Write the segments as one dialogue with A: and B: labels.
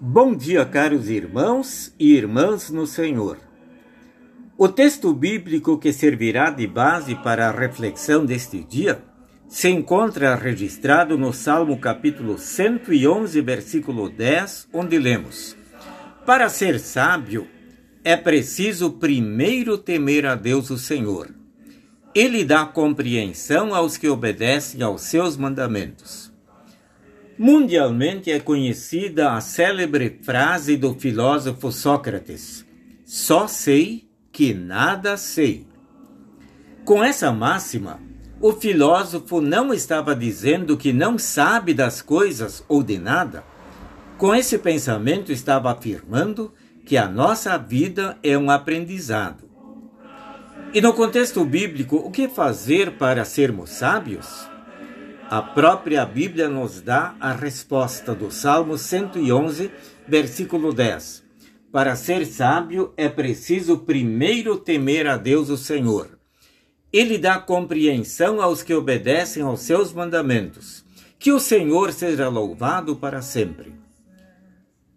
A: Bom dia, caros irmãos e irmãs no Senhor. O texto bíblico que servirá de base para a reflexão deste dia se encontra registrado no Salmo capítulo 111, versículo 10, onde lemos: Para ser sábio é preciso primeiro temer a Deus o Senhor. Ele dá compreensão aos que obedecem aos seus mandamentos. Mundialmente é conhecida a célebre frase do filósofo Sócrates: Só sei que nada sei. Com essa máxima, o filósofo não estava dizendo que não sabe das coisas ou de nada. Com esse pensamento, estava afirmando que a nossa vida é um aprendizado. E no contexto bíblico, o que fazer para sermos sábios? A própria Bíblia nos dá a resposta do Salmo 111, versículo 10. Para ser sábio é preciso primeiro temer a Deus o Senhor. Ele dá compreensão aos que obedecem aos seus mandamentos. Que o Senhor seja louvado para sempre.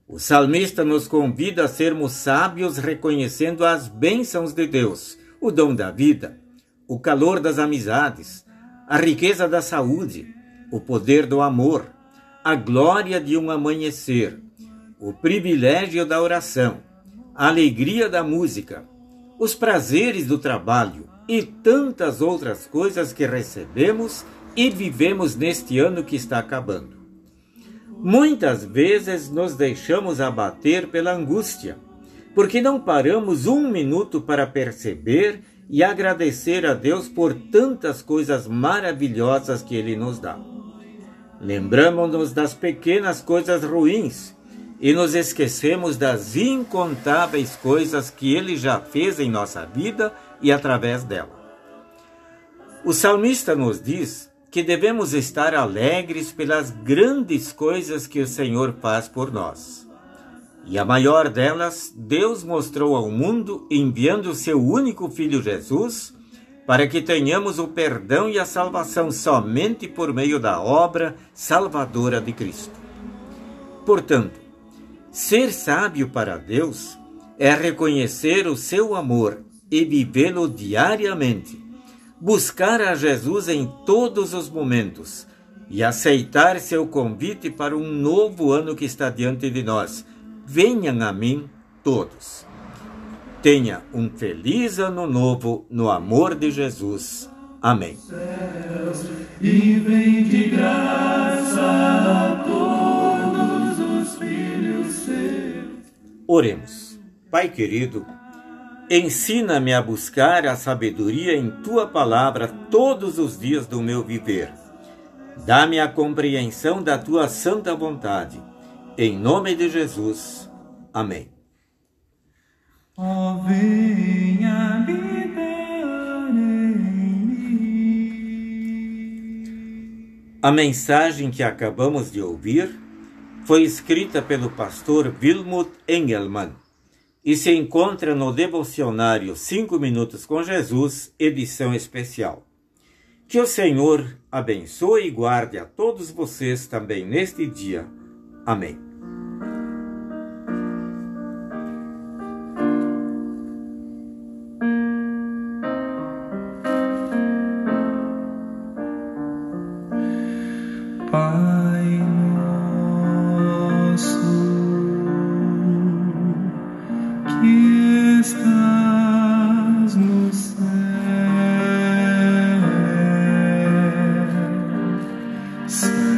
A: O salmista nos convida a sermos sábios reconhecendo as bênçãos de Deus, o dom da vida, o calor das amizades, a riqueza da saúde, o poder do amor, a glória de um amanhecer, o privilégio da oração, a alegria da música, os prazeres do trabalho e tantas outras coisas que recebemos e vivemos neste ano que está acabando. Muitas vezes nos deixamos abater pela angústia, porque não paramos um minuto para perceber e agradecer a Deus por tantas coisas maravilhosas que Ele nos dá. Lembramos-nos das pequenas coisas ruins e nos esquecemos das incontáveis coisas que ele já fez em nossa vida e através dela. O salmista nos diz que devemos estar alegres pelas grandes coisas que o Senhor faz por nós. E a maior delas, Deus mostrou ao mundo enviando o seu único filho Jesus, para que tenhamos o perdão e a salvação somente por meio da obra salvadora de Cristo. Portanto, Ser sábio para Deus é reconhecer o seu amor e vivê-lo diariamente, buscar a Jesus em todos os momentos e aceitar seu convite para um novo ano que está diante de nós. Venham a mim todos. Tenha um feliz ano novo no amor de Jesus. Amém.
B: E vem de graça
A: Oremos. Pai querido, ensina-me a buscar a sabedoria em tua palavra todos os dias do meu viver. Dá-me a compreensão da tua santa vontade. Em nome de Jesus. Amém.
B: Oh, venha habitar em mim.
A: A mensagem que acabamos de ouvir foi escrita pelo pastor Wilmut Engelmann e se encontra no devocionário Cinco Minutos com Jesus, edição especial. Que o Senhor abençoe e guarde a todos vocês também neste dia. Amém. Bye. Sim.